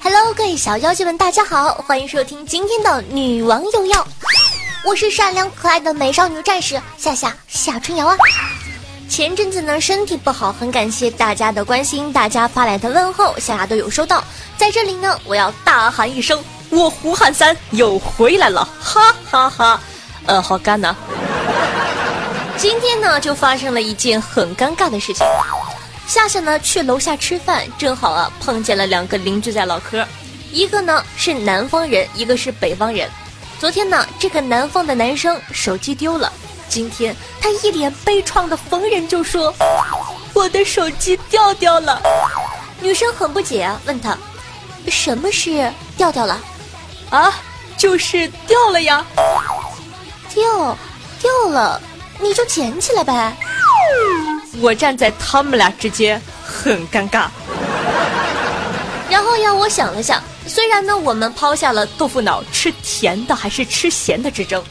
Hello，各位小妖精们，大家好，欢迎收听今天的女王有药，我是善良可爱的美少女战士夏夏夏春瑶啊。前阵子呢身体不好，很感谢大家的关心，大家发来的问候，夏夏都有收到。在这里呢，我要大喊一声，我胡汉三又回来了，哈哈哈！呃，好干呐。今天呢，就发生了一件很尴尬的事情。夏夏呢去楼下吃饭，正好啊碰见了两个邻居在唠嗑，一个呢是南方人，一个是北方人。昨天呢，这个南方的男生手机丢了，今天他一脸悲怆的逢人就说：“我的手机掉掉了。”女生很不解啊，问他：“什么是掉掉了？”啊，就是掉了呀。掉，掉了，你就捡起来呗。我站在他们俩之间，很尴尬。然后呀，我想了想，虽然呢，我们抛下了豆腐脑吃甜的还是吃咸的之争，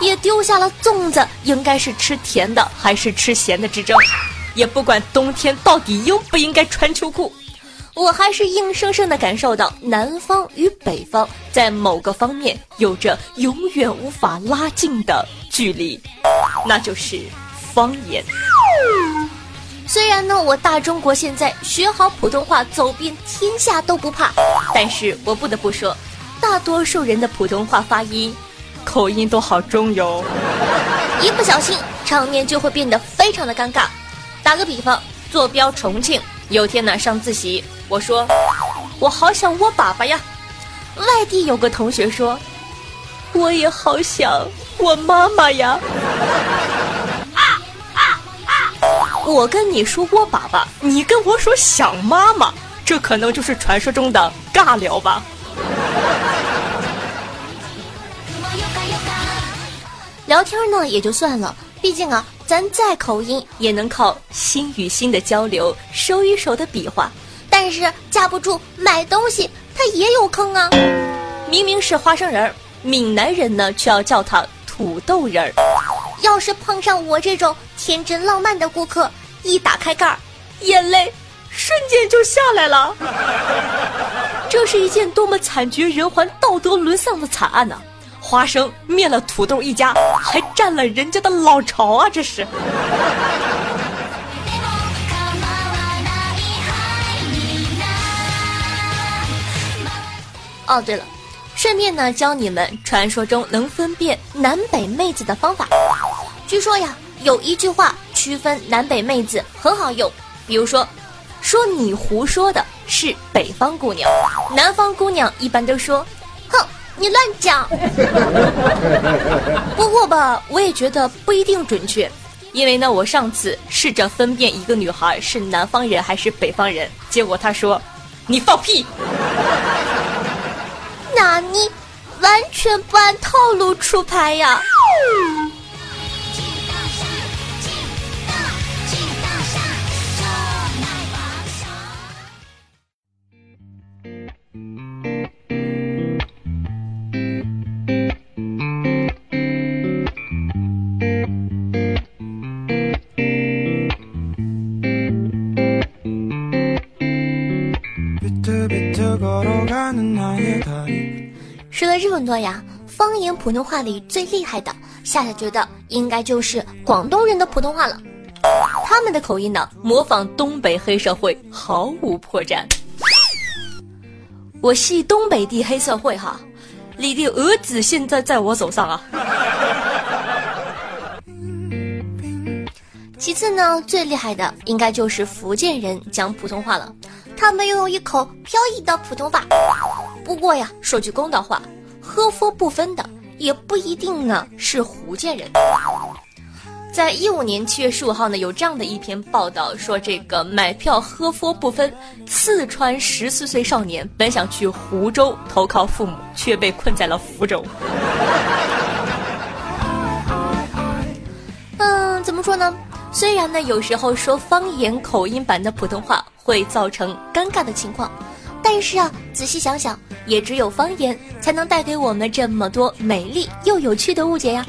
也丢下了粽子应该是吃甜的还是吃咸的之争，也不管冬天到底应不应该穿秋裤，我还是硬生生的感受到南方与北方在某个方面有着永远无法拉近的距离，那就是方言。虽然呢，我大中国现在学好普通话走遍天下都不怕，但是我不得不说，大多数人的普通话发音、口音都好重哟，一不小心场面就会变得非常的尴尬。打个比方，坐标重庆，有天呢上自习，我说我好想我爸爸呀，外地有个同学说，我也好想我妈妈呀。我跟你说我爸爸，你跟我说想妈妈，这可能就是传说中的尬聊吧。聊天呢也就算了，毕竟啊，咱再口音也能靠心与心的交流，手与手的比划。但是架不住买东西，它也有坑啊。明明是花生仁儿，闽南人呢却要叫它土豆仁儿。要是碰上我这种天真浪漫的顾客，一打开盖儿，眼泪瞬间就下来了。这是一件多么惨绝人寰、道德沦丧的惨案呐！花生灭了土豆一家，还占了人家的老巢啊！这是。哦，对了。顺便呢，教你们传说中能分辨南北妹子的方法。据说呀，有一句话区分南北妹子很好用，比如说，说你胡说的是北方姑娘，南方姑娘一般都说，哼，你乱讲。不过吧，我也觉得不一定准确，因为呢，我上次试着分辨一个女孩是南方人还是北方人，结果她说，你放屁。那你完全不按套路出牌呀！说呀，方言普通话里最厉害的，夏夏觉得应该就是广东人的普通话了。他们的口音呢，模仿东北黑社会毫无破绽。我系东北的黑社会哈，你的儿子现在在我手上啊。其次呢，最厉害的应该就是福建人讲普通话了，他们拥有一口飘逸的普通话。不过呀，说句公道话，喝佛不分的也不一定呢是福建人。在一五年七月十五号呢，有这样的一篇报道说，这个买票喝佛不分，四川十四岁少年本想去湖州投靠父母，却被困在了福州。嗯，怎么说呢？虽然呢，有时候说方言口音版的普通话会造成尴尬的情况，但是啊，仔细想想，也只有方言才能带给我们这么多美丽又有趣的误解呀。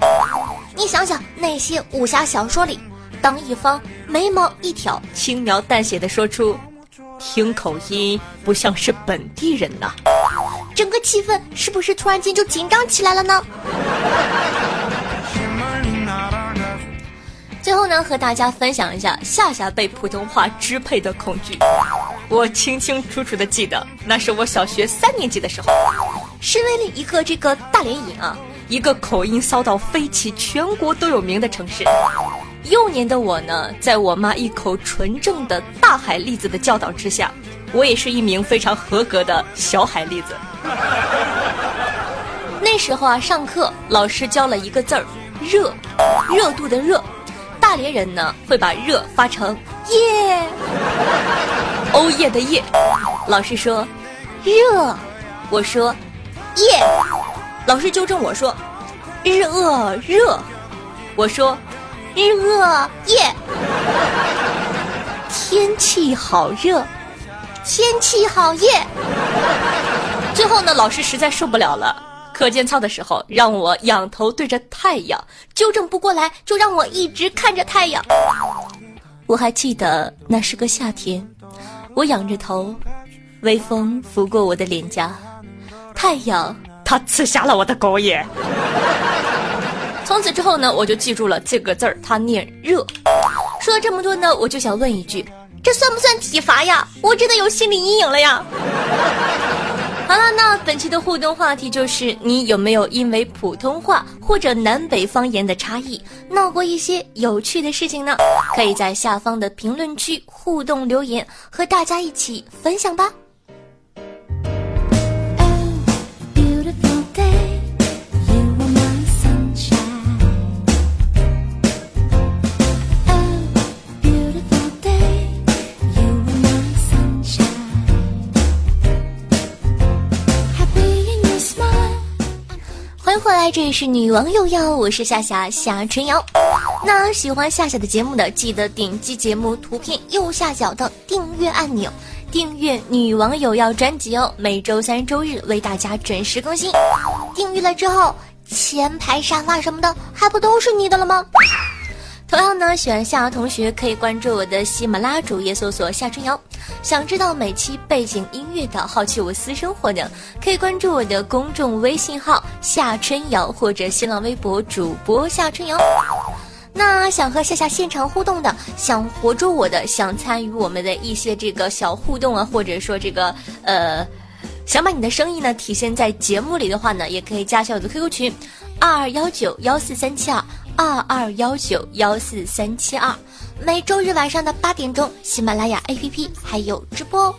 你想想那些武侠小说里，当一方眉毛一挑，轻描淡写的说出“听口音不像是本地人呐”，整个气氛是不是突然间就紧张起来了呢？最后呢，和大家分享一下夏夏被普通话支配的恐惧。我清清楚楚的记得，那是我小学三年级的时候，身为了一个这个大连人啊。一个口音骚到飞起、全国都有名的城市。幼年的我呢，在我妈一口纯正的大海蛎子的教导之下，我也是一名非常合格的小海蛎子。那时候啊，上课老师教了一个字儿“热”，热度的热。大连人呢会把“热”发成“耶”，欧耶的“耶”。老师说“热”，我说“耶”。老师纠正我说：“日恶热。”我说：“日恶夜。” 天气好热，天气好夜。最后呢，老师实在受不了了，课间操的时候让我仰头对着太阳，纠正不过来就让我一直看着太阳。我还记得那是个夏天，我仰着头，微风拂过我的脸颊，太阳。他刺瞎了我的狗眼。从此之后呢，我就记住了这个字儿，它念热。说了这么多呢，我就想问一句，这算不算体罚呀？我真的有心理阴影了呀。好了，那本期的互动话题就是：你有没有因为普通话或者南北方言的差异，闹过一些有趣的事情呢？可以在下方的评论区互动留言，和大家一起分享吧。欢迎回来，这里是女王又要，我是夏夏夏春瑶。那喜欢夏夏的节目的，记得点击节目图片右下角的订阅按钮，订阅女王有要专辑哦。每周三、周日为大家准时更新。订阅了之后，前排沙发什么的，还不都是你的了吗？同样呢，喜欢夏瑶同学可以关注我的喜马拉主页，搜索夏春瑶。想知道每期背景音乐的，好奇我私生活的，可以关注我的公众微信号夏春瑶或者新浪微博主播夏春瑶。那想和夏夏现场互动的，想活捉我的，想参与我们的一些这个小互动啊，或者说这个呃，想把你的声音呢体现在节目里的话呢，也可以加下我的 QQ 群二二幺九幺四三七二。二二幺九幺四三七二，每周日晚上的八点钟，喜马拉雅 APP 还有直播。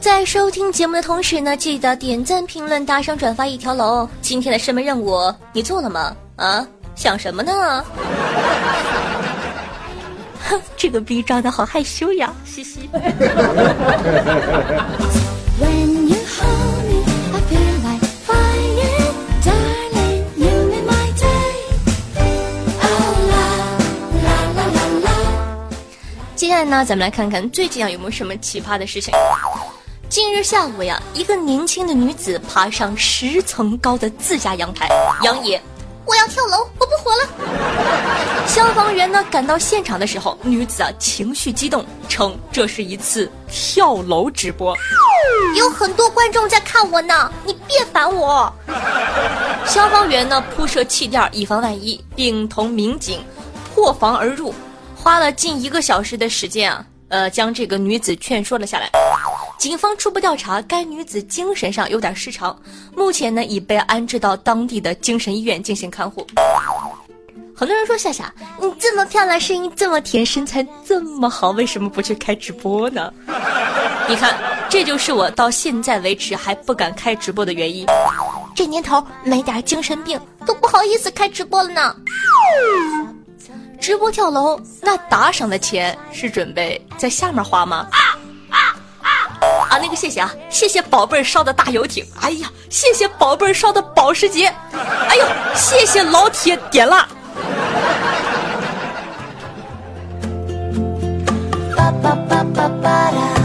在收听节目的同时呢，记得点赞、评论、打赏、转发一条龙。今天的神门任务你做了吗？啊，想什么呢？这个逼装的好害羞呀，嘻嘻。接下来呢，咱们来看看最近啊有没有什么奇葩的事情。近日下午呀，一个年轻的女子爬上十层高的自家阳台，扬言。我要跳楼，我不活了！消防员呢赶到现场的时候，女子啊情绪激动，称这是一次跳楼直播，有很多观众在看我呢，你别烦我。消防员呢铺设气垫以防万一，并同民警破防而入，花了近一个小时的时间啊，呃将这个女子劝说了下来。警方初步调查，该女子精神上有点失常，目前呢已被安置到当地的精神医院进行看护。很多人说夏夏，你这么漂亮，声音这么甜，身材这么好，为什么不去开直播呢？你看，这就是我到现在为止还不敢开直播的原因。这年头没点精神病都不好意思开直播了呢。直播跳楼，那打赏的钱是准备在下面花吗？啊，啊那个谢谢啊，谢谢宝贝儿烧的大游艇，哎呀，谢谢宝贝儿烧的保时捷，哎呦，谢谢老铁点蜡。And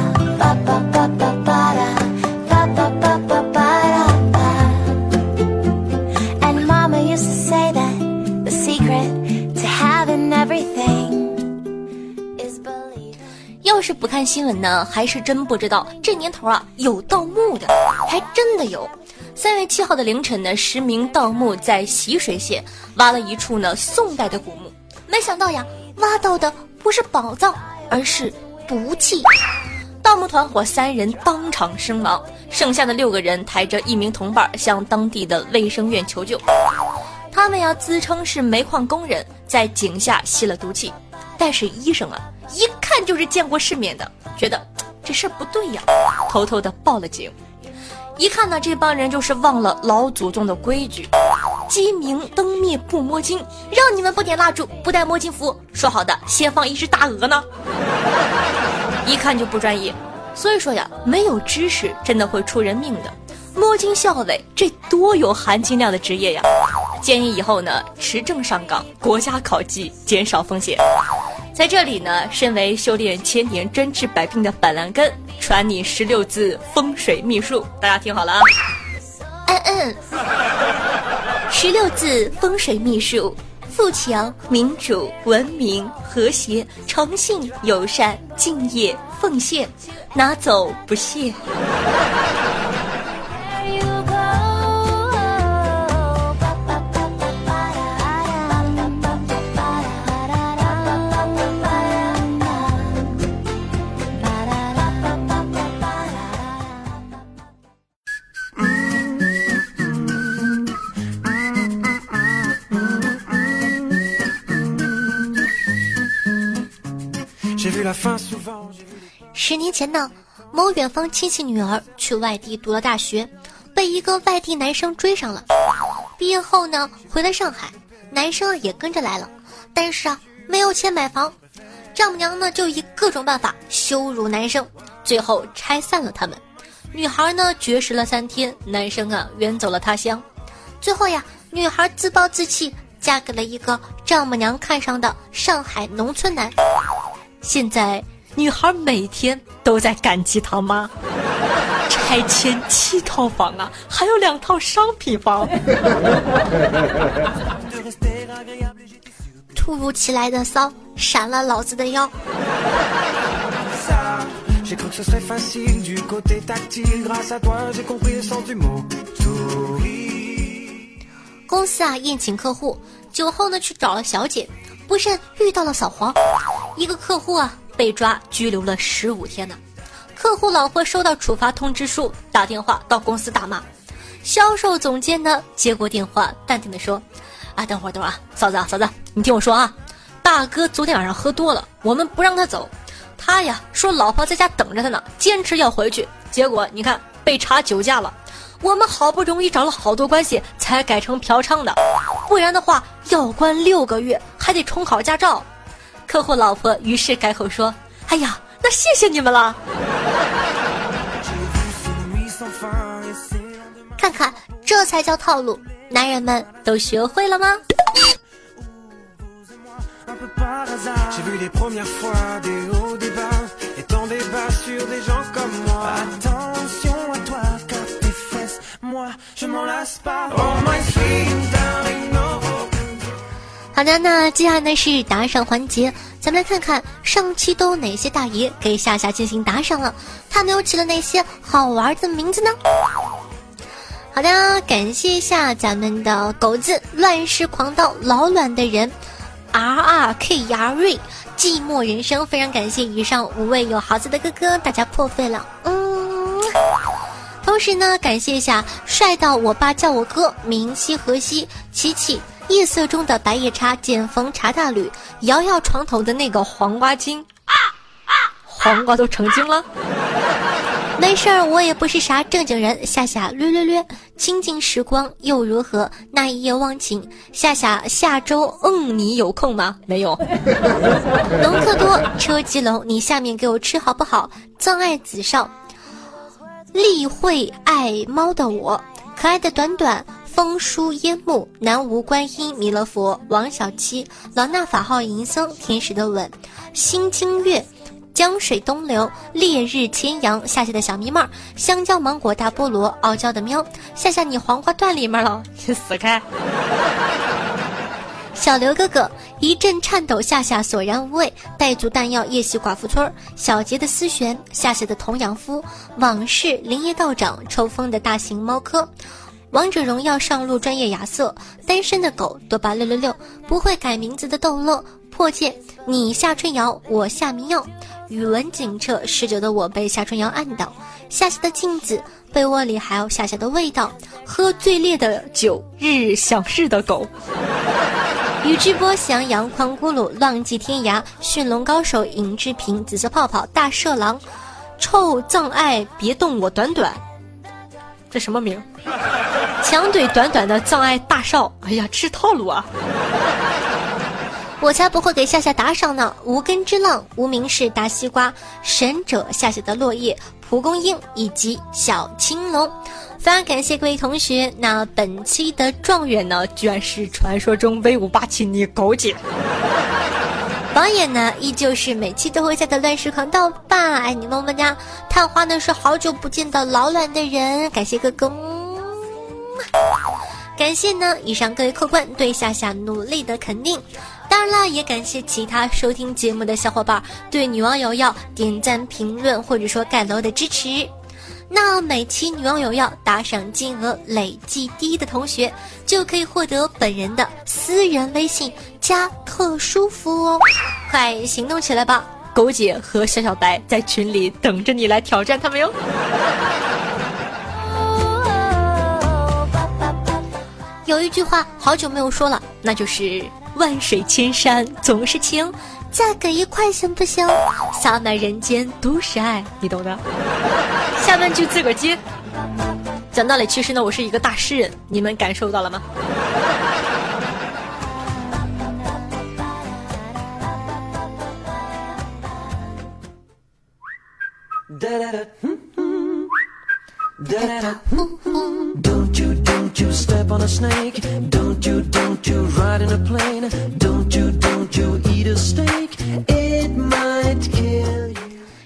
看新闻呢，还是真不知道这年头啊有盗墓的，还真的有。三月七号的凌晨呢，十名盗墓在习水县挖了一处呢宋代的古墓，没想到呀，挖到的不是宝藏，而是毒气。盗墓团伙三人当场身亡，剩下的六个人抬着一名同伴向当地的卫生院求救。他们呀自称是煤矿工人，在井下吸了毒气，但是医生啊一看就是见过世面的，觉得 这事儿不对呀，偷偷的报了警。一看呢，这帮人就是忘了老祖宗的规矩，鸡鸣灯灭不摸金，让你们不点蜡烛，不戴摸金符，说好的先放一只大鹅呢？一看就不专业，所以说呀，没有知识真的会出人命的。摸金校尉这多有含金量的职业呀！建议以后呢，持证上岗，国家考级，减少风险。在这里呢，身为修炼千年专治百病的板蓝根，传你十六字风水秘术，大家听好了啊！嗯嗯，十六字风水秘术：富强、民主、文明、和谐、诚信、友善、敬业、奉献，拿走不谢。十年前呢，某远方亲戚女儿去外地读了大学，被一个外地男生追上了。毕业后呢，回了上海，男生也跟着来了，但是啊没有钱买房，丈母娘呢就以各种办法羞辱男生，最后拆散了他们。女孩呢绝食了三天，男生啊远走了他乡。最后呀，女孩自暴自弃，嫁给了一个丈母娘看上的上海农村男。现在女孩每天都在感激她妈拆迁七套房啊还有两套商品房。突如其来的骚闪了老子的腰。公司啊宴请客户酒后呢去找了小姐。不慎遇到了扫黄，一个客户啊被抓拘留了十五天呢。客户老婆收到处罚通知书，打电话到公司大骂。销售总监呢接过电话，淡定的说：“啊，等会儿等会儿啊，嫂子啊嫂子，你听我说啊，大哥昨天晚上喝多了，我们不让他走，他呀说老婆在家等着他呢，坚持要回去，结果你看被查酒驾了。”我们好不容易找了好多关系才改成嫖娼的，不然的话要关六个月，还得重考驾照。客户老婆于是改口说：“哎呀，那谢谢你们了。J'ai vu ces nuits sans fin et ces lendemains ”看看，这才叫套路，男人们都学会了吗？好的，那接下来呢是打赏环节，咱们来看看上期都有哪些大爷给夏夏进行打赏了，他们又起了哪些好玩的名字呢？好的，感谢一下咱们的狗子乱世狂刀老卵的人，R R K R 瑞寂寞人生，非常感谢以上五位有豪子的哥哥，大家破费了，嗯。同时呢，感谢一下帅到我爸叫我哥，明夕、河西、琪琪、夜色中的白夜叉见风查大吕，摇摇床头的那个黄瓜精，黄瓜都成精了。没事儿，我也不是啥正经人。夏夏略略略，清静时光又如何？那一夜忘情。夏夏下周，嗯，你有空吗？没有。农克多车吉龙，你下面给我吃好不好？葬爱子少，例会爱猫的我，可爱的短短。风书烟幕，南无观音弥勒佛，王小七，老衲法号银僧，天使的吻，心经月，江水东流，烈日千阳，夏夏的小迷妹儿，香蕉芒果大菠萝，傲娇的喵，夏夏你黄瓜断里面了，你 死开！小刘哥哥一阵颤抖，夏夏索然无味，带足弹药夜袭寡妇村，小杰的思璇，夏夏的童养夫，往事林业道长，抽风的大型猫科。王者荣耀上路专业亚瑟，单身的狗多巴六六六，不会改名字的逗乐破戒，你夏春瑶，我夏明耀，语文警澈十九的我被夏春瑶按倒，夏夏的镜子，被窝里还有夏夏的味道，喝最烈的酒，日日想日的狗，宇智波翔阳狂咕噜浪迹天涯，驯龙高手尹志平紫色泡泡大色狼，臭葬爱别动我短短，这什么名？强怼短短的葬爱大少，哎呀，吃套路啊！我才不会给夏夏打赏呢！无根之浪、无名氏大西瓜、神者夏夏的落叶、蒲公英以及小青龙，非常感谢各位同学。那本期的状元呢，居然是传说中威武霸气的狗姐。榜眼呢，依旧是每期都会在的乱世狂盗霸，爱你么么哒。探花呢是好久不见的老卵的人，感谢哥哥。感谢呢，以上各位客官对夏夏努力的肯定，当然了，也感谢其他收听节目的小伙伴对女网友要点赞、评论或者说盖楼的支持。那每期女网友要打赏金额累计第一的同学，就可以获得本人的私人微信加特殊服务哦，快行动起来吧！狗姐和小小白在群里等着你来挑战他们哟。有一句话好久没有说了，那就是万水千山总是情，再给一块行不行？洒满人间都是爱，你懂的。下半句自个儿接。讲道理，其实呢，我是一个大诗人，你们感受到了吗？哒哒哒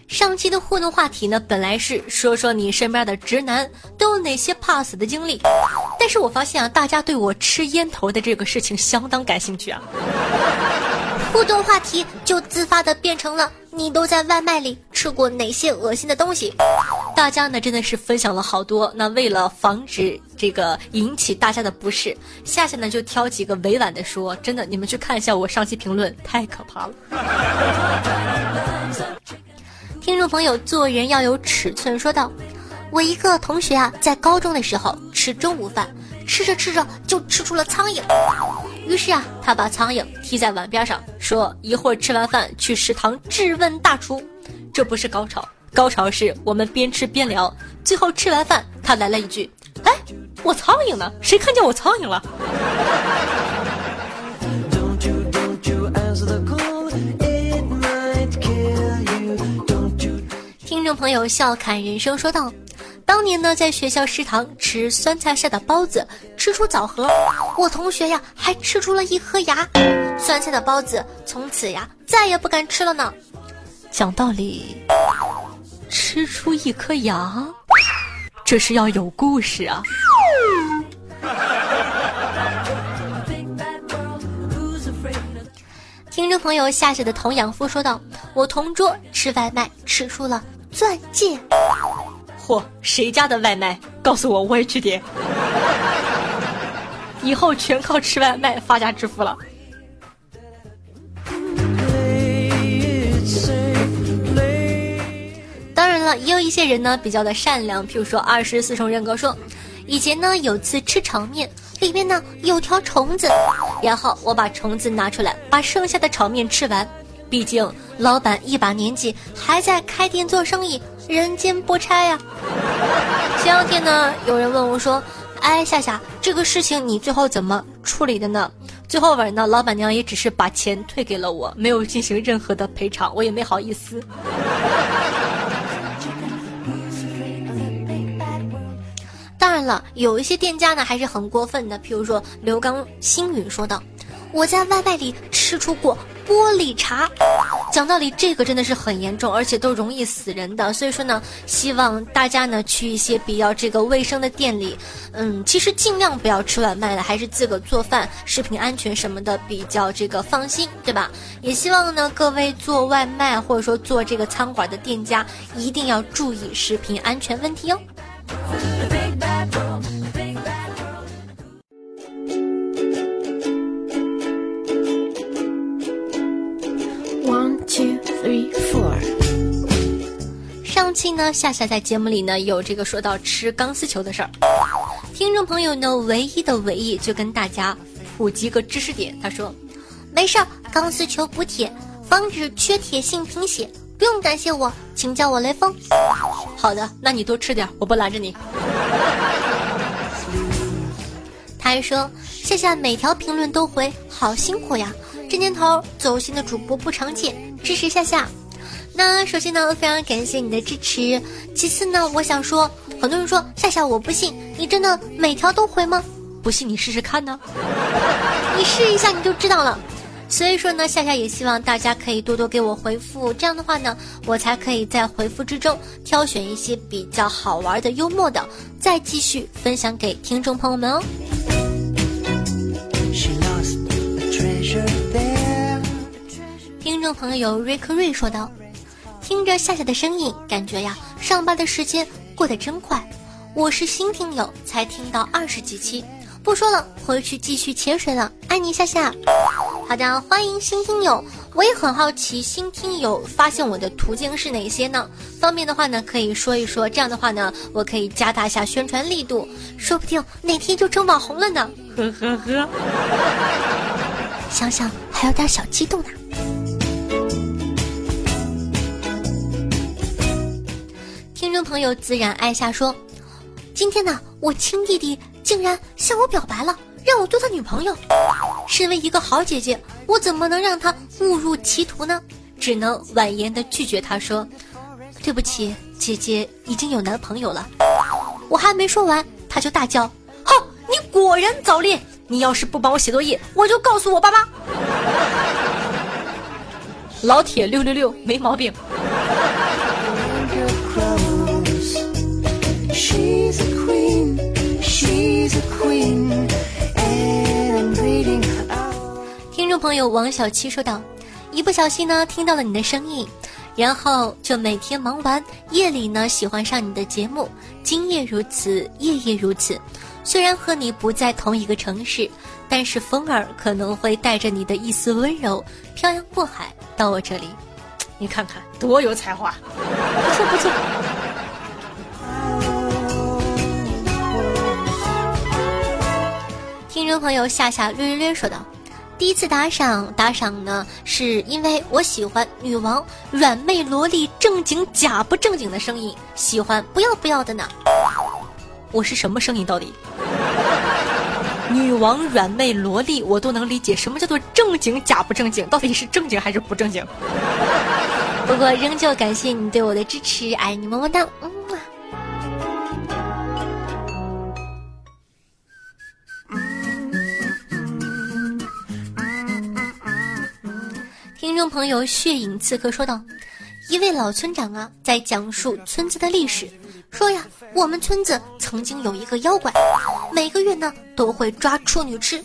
上期的互动话题呢，本来是说说你身边的直男都有哪些怕死的经历，但是我发现啊，大家对我吃烟头的这个事情相当感兴趣啊。互动话题就自发的变成了你都在外卖里吃过哪些恶心的东西？大家呢真的是分享了好多。那为了防止这个引起大家的不适，夏夏呢就挑几个委婉的说。真的，你们去看一下我上期评论，太可怕了。听众朋友，做人要有尺寸，说道：“我一个同学啊，在高中的时候吃中午饭。吃着吃着就吃出了苍蝇，于是啊，他把苍蝇踢在碗边上，说一会儿吃完饭去食堂质问大厨。这不是高潮，高潮是我们边吃边聊，最后吃完饭，他来了一句：“哎，我苍蝇呢？谁看见我苍蝇了？” 听众朋友笑侃人生说道。当年呢，在学校食堂吃酸菜馅的包子，吃出枣核，我同学呀还吃出了一颗牙。酸菜的包子从此呀再也不敢吃了呢。讲道理，吃出一颗牙，这是要有故事啊。听众朋友下雪的童养夫说道：“我同桌吃外卖吃出了钻戒。”嚯，谁家的外卖？告诉我，我也去点。以后全靠吃外卖发家致富了。也有一些人呢比较的善良，譬如说二十四重人格说，以前呢有次吃炒面，里面呢有条虫子，然后我把虫子拿出来，把剩下的炒面吃完。毕竟老板一把年纪还在开店做生意，人间不差呀。前两天呢，有人问我说：“哎，夏夏，这个事情你最后怎么处理的呢？”最后尾呢，老板娘也只是把钱退给了我，没有进行任何的赔偿，我也没好意思。然了，有一些店家呢还是很过分的，譬如说刘刚星宇说道：“我在外卖里吃出过玻璃碴。”讲道理，这个真的是很严重，而且都容易死人的。所以说呢，希望大家呢去一些比较这个卫生的店里，嗯，其实尽量不要吃外卖了，还是自个做饭，食品安全什么的比较这个放心，对吧？也希望呢各位做外卖或者说做这个餐馆的店家一定要注意食品安全问题哦。期呢，夏夏在节目里呢有这个说到吃钢丝球的事儿，听众朋友呢唯一的唯一就跟大家普及个知识点，他说，没事儿，钢丝球补铁，防止缺铁性贫血，不用感谢我，请叫我雷锋。好的，那你多吃点，我不拦着你。他还说，夏夏每条评论都回，好辛苦呀，这年头走心的主播不常见，支持夏夏。那首先呢，非常感谢你的支持。其次呢，我想说，很多人说夏夏我不信，你真的每条都回吗？不信你试试看呢，你试一下你就知道了。所以说呢，夏夏也希望大家可以多多给我回复，这样的话呢，我才可以在回复之中挑选一些比较好玩的、幽默的，再继续分享给听众朋友们哦。She lost a treasure there. 听众朋友瑞克瑞说道：“听着夏夏的声音，感觉呀，上班的时间过得真快。我是新听友，才听到二十几期，不说了，回去继续潜水了。爱你夏夏。好的，欢迎新听友。我也很好奇，新听友发现我的途径是哪些呢？方便的话呢，可以说一说。这样的话呢，我可以加大一下宣传力度，说不定哪天就成网红了呢。呵呵呵。想想还有点小激动呢。”听朋友自然爱下说：“今天呢，我亲弟弟竟然向我表白了，让我做他女朋友。身为一个好姐姐，我怎么能让他误入歧途呢？只能婉言的拒绝他说：‘对不起，姐姐已经有男朋友了。’我还没说完，他就大叫：‘哼，你果然早恋！你要是不帮我写作业，我就告诉我爸妈。’老铁六六六，没毛病。” She's a queen, she's a queen, and I'm reading out. 听众朋友王小七说道：“一不小心呢，听到了你的声音，然后就每天忙完，夜里呢喜欢上你的节目。今夜如此，夜夜如此。虽然和你不在同一个城市，但是风儿可能会带着你的一丝温柔，漂洋过海到我这里。你看看，多有才华！不错不错。”听众朋友夏夏略略略说道：“第一次打赏，打赏呢是因为我喜欢女王软妹萝莉正经假不正经的声音，喜欢不要不要的呢。我是什么声音到底？女王软妹萝莉我都能理解，什么叫做正经假不正经？到底是正经还是不正经？不过仍旧感谢你对我的支持，爱你么么哒，嗯朋友血影刺客说道：“一位老村长啊，在讲述村子的历史，说呀，我们村子曾经有一个妖怪，每个月呢都会抓处女吃。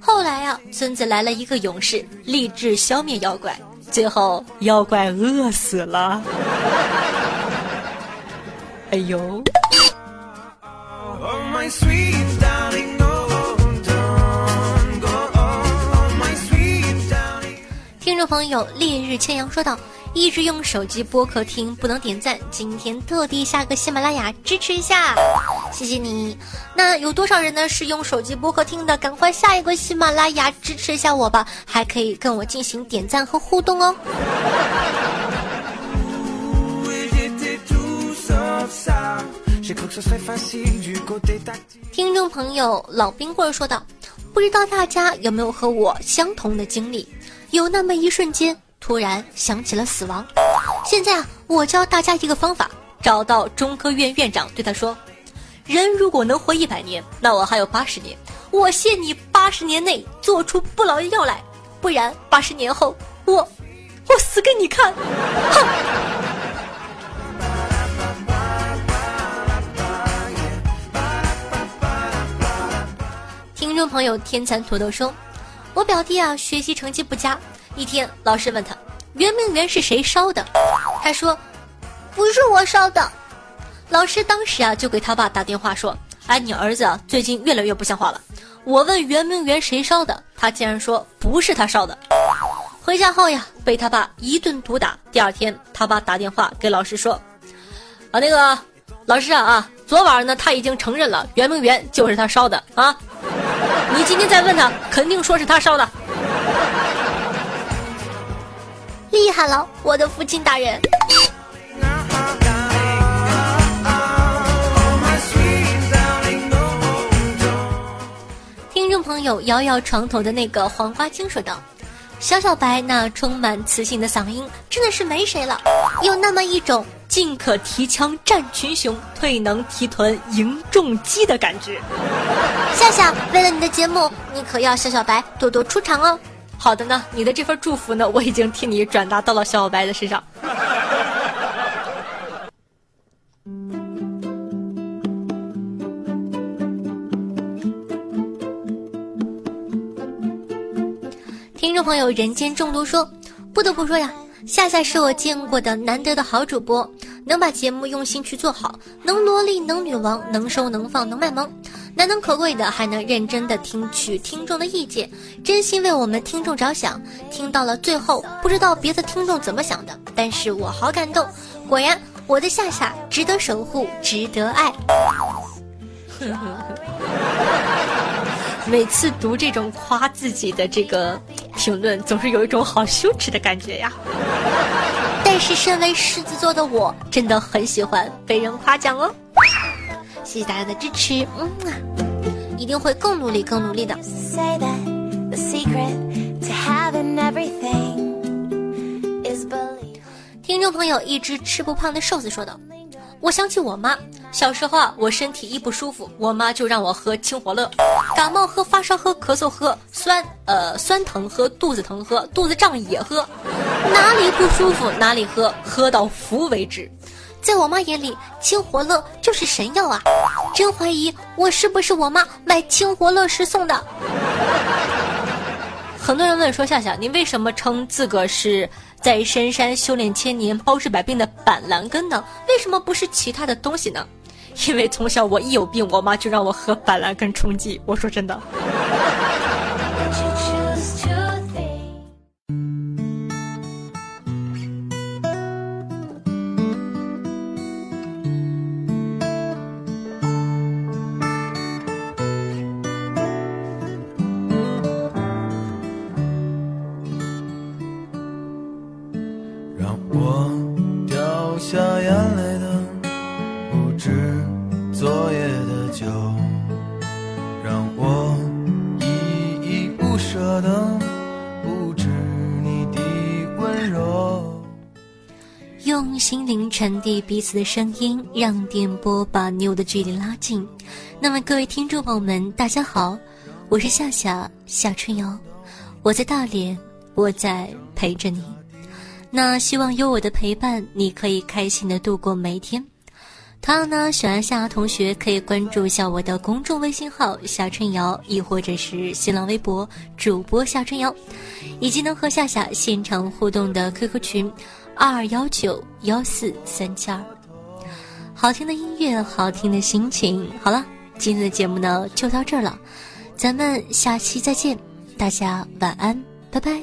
后来呀，村子来了一个勇士，立志消灭妖怪，最后妖怪饿死了。哎呦！朋友烈日千阳说道：“一直用手机播客听不能点赞，今天特地下个喜马拉雅支持一下，谢谢你。那有多少人呢是用手机播客听的？赶快下一个喜马拉雅支持一下我吧，还可以跟我进行点赞和互动哦。听众朋友老冰棍说道：“不知道大家有没有和我相同的经历？有那么一瞬间，突然想起了死亡。现在啊，我教大家一个方法：找到中科院院长，对他说：‘人如果能活一百年，那我还有八十年，我限你八十年内做出不老药来，不然八十年后我我死给你看！’哼。”听众朋友天蚕土豆说：“我表弟啊，学习成绩不佳。一天，老师问他圆明园是谁烧的，他说不是我烧的。老师当时啊，就给他爸打电话说：‘哎，你儿子啊，最近越来越不像话了。我问圆明园谁烧的，他竟然说不是他烧的。’回家后呀，被他爸一顿毒打。第二天，他爸打电话给老师说：‘啊，那个老师啊啊，昨晚呢，他已经承认了圆明园就是他烧的啊。’ 你今天再问他，肯定说是他烧的。厉害了，我的父亲大人！Oh. 听众朋友摇摇床头的那个黄花精说道：“小小白那充满磁性的嗓音真的是没谁了，有那么一种进可提枪战群雄，退能提臀迎重击的感觉。”夏夏，为了你的节目，你可要小小白多多出场哦。好的呢，你的这份祝福呢，我已经替你转达到了小小白的身上。听众朋友，人间中毒说，不得不说呀，夏夏是我见过的难得的好主播，能把节目用心去做好，能萝莉，能女王，能收能放，能卖萌，难能可贵的还能认真的听取听众的意见，真心为我们听众着想。听到了最后，不知道别的听众怎么想的，但是我好感动。果然，我的夏夏值得守护，值得爱。每次读这种夸自己的这个评论，总是有一种好羞耻的感觉呀。但是身为狮子座的我，真的很喜欢被人夸奖哦。谢谢大家的支持，嗯啊，一定会更努力、更努力的。听众朋友，一只吃不胖的瘦子说道：“我想起我妈小时候啊，我身体一不舒服，我妈就让我喝清火乐，感冒喝、发烧喝、咳嗽喝、酸呃酸疼喝、肚子疼喝、肚子胀也喝，哪里不舒服哪里喝，喝到服为止。在我妈眼里，清火乐就是神药啊！真怀疑我是不是我妈买清火乐时送的。”很多人问说：“夏夏，你为什么称自个是在深山修炼千年、包治百病的板蓝根呢？为什么不是其他的东西呢？”因为从小我一有病，我妈就让我喝板蓝根冲剂。我说真的。让我掉下眼泪的不止昨夜的酒，让我依依不舍的不止你的温柔。用心灵传递彼此的声音，让电波把你我的距离拉近。那么，各位听众朋友们，大家好，我是夏夏夏春瑶，我在大连，我在陪着你。那希望有我的陪伴，你可以开心的度过每一天。同样呢，喜欢夏夏同学可以关注一下我的公众微信号夏春瑶，亦或者是新浪微博主播夏春瑶，以及能和夏夏现场互动的 QQ 群二幺九幺四三七二。好听的音乐，好听的心情。好了，今天的节目呢就到这儿了，咱们下期再见，大家晚安，拜拜。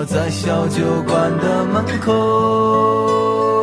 坐在小酒馆的门口